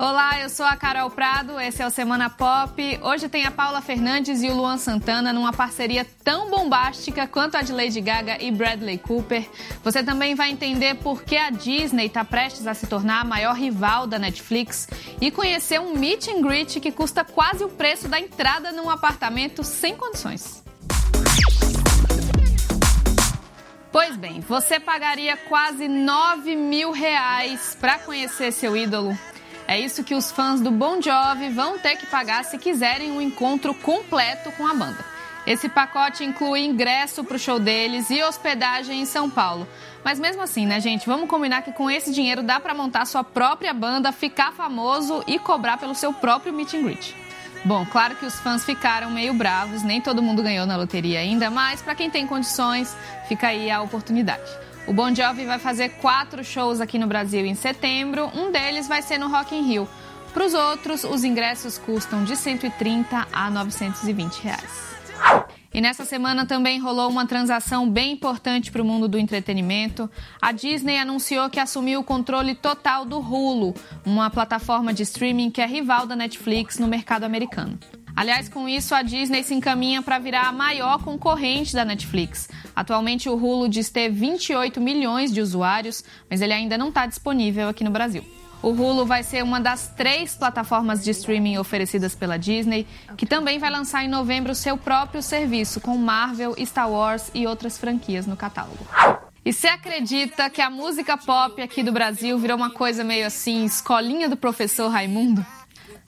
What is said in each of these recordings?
Olá, eu sou a Carol Prado, esse é o Semana Pop. Hoje tem a Paula Fernandes e o Luan Santana numa parceria tão bombástica quanto a de Lady Gaga e Bradley Cooper. Você também vai entender por que a Disney está prestes a se tornar a maior rival da Netflix e conhecer um meet and greet que custa quase o preço da entrada num apartamento sem condições. Pois bem, você pagaria quase 9 mil reais para conhecer seu ídolo? É isso que os fãs do Bon Jovi vão ter que pagar se quiserem um encontro completo com a banda. Esse pacote inclui ingresso para o show deles e hospedagem em São Paulo. Mas mesmo assim, né, gente? Vamos combinar que com esse dinheiro dá para montar sua própria banda, ficar famoso e cobrar pelo seu próprio meet and greet. Bom, claro que os fãs ficaram meio bravos, nem todo mundo ganhou na loteria ainda, mas para quem tem condições, fica aí a oportunidade. O Bon Jovi vai fazer quatro shows aqui no Brasil em setembro. Um deles vai ser no Rock in Rio. Para os outros, os ingressos custam de 130 a 920 reais. E nessa semana também rolou uma transação bem importante para o mundo do entretenimento. A Disney anunciou que assumiu o controle total do Hulu, uma plataforma de streaming que é rival da Netflix no mercado americano. Aliás, com isso, a Disney se encaminha para virar a maior concorrente da Netflix. Atualmente, o Hulu diz ter 28 milhões de usuários, mas ele ainda não está disponível aqui no Brasil. O Hulu vai ser uma das três plataformas de streaming oferecidas pela Disney, que também vai lançar em novembro seu próprio serviço com Marvel, Star Wars e outras franquias no catálogo. E você acredita que a música pop aqui do Brasil virou uma coisa meio assim, escolinha do professor Raimundo?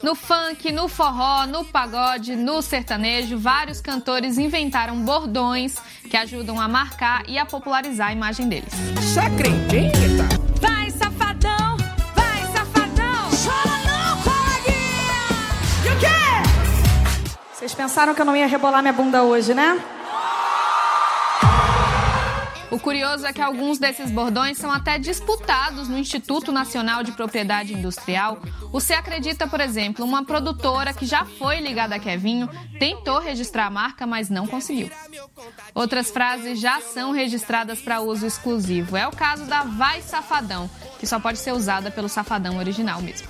No funk, no forró, no pagode, no sertanejo, vários cantores inventaram bordões que ajudam a marcar e a popularizar a imagem deles. Você acredita? Vai, safadão! Vai, safadão! Chora não, coleguinha! E o quê? Vocês pensaram que eu não ia rebolar minha bunda hoje, né? O curioso é que alguns desses bordões são até disputados no Instituto Nacional de Propriedade Industrial. Se Acredita, por exemplo, uma produtora que já foi ligada a Kevinho, tentou registrar a marca, mas não conseguiu. Outras frases já são registradas para uso exclusivo. É o caso da Vai Safadão, que só pode ser usada pelo Safadão original mesmo.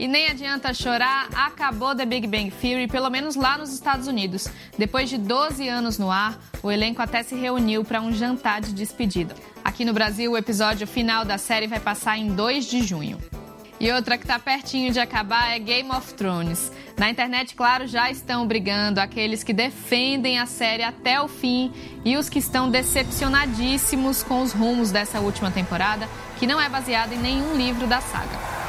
E nem adianta chorar, acabou The Big Bang Theory, pelo menos lá nos Estados Unidos. Depois de 12 anos no ar, o elenco até se reuniu para um jantar de despedida. Aqui no Brasil, o episódio final da série vai passar em 2 de junho. E outra que está pertinho de acabar é Game of Thrones. Na internet, claro, já estão brigando aqueles que defendem a série até o fim e os que estão decepcionadíssimos com os rumos dessa última temporada, que não é baseada em nenhum livro da saga.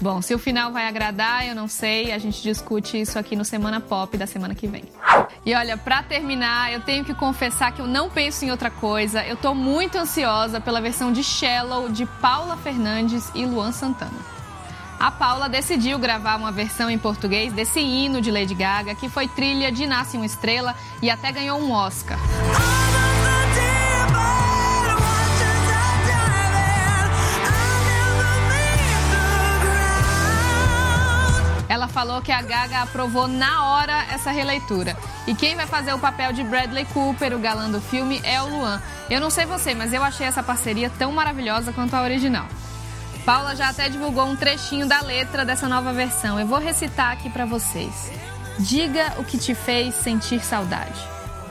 Bom, se o final vai agradar, eu não sei. A gente discute isso aqui no Semana Pop da semana que vem. E olha, para terminar, eu tenho que confessar que eu não penso em outra coisa. Eu tô muito ansiosa pela versão de Shallow de Paula Fernandes e Luan Santana. A Paula decidiu gravar uma versão em português desse hino de Lady Gaga, que foi trilha de Nasce uma Estrela e até ganhou um Oscar. Falou que a Gaga aprovou na hora essa releitura. E quem vai fazer o papel de Bradley Cooper, o galã do filme, é o Luan. Eu não sei você, mas eu achei essa parceria tão maravilhosa quanto a original. Paula já até divulgou um trechinho da letra dessa nova versão. Eu vou recitar aqui para vocês. Diga o que te fez sentir saudade.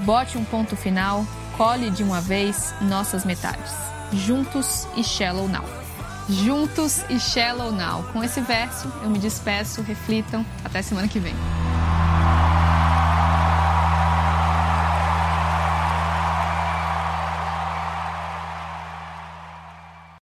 Bote um ponto final, colhe de uma vez nossas metades. Juntos e Shallow Now juntos e Shallow Now. Com esse verso, eu me despeço, reflitam, até semana que vem.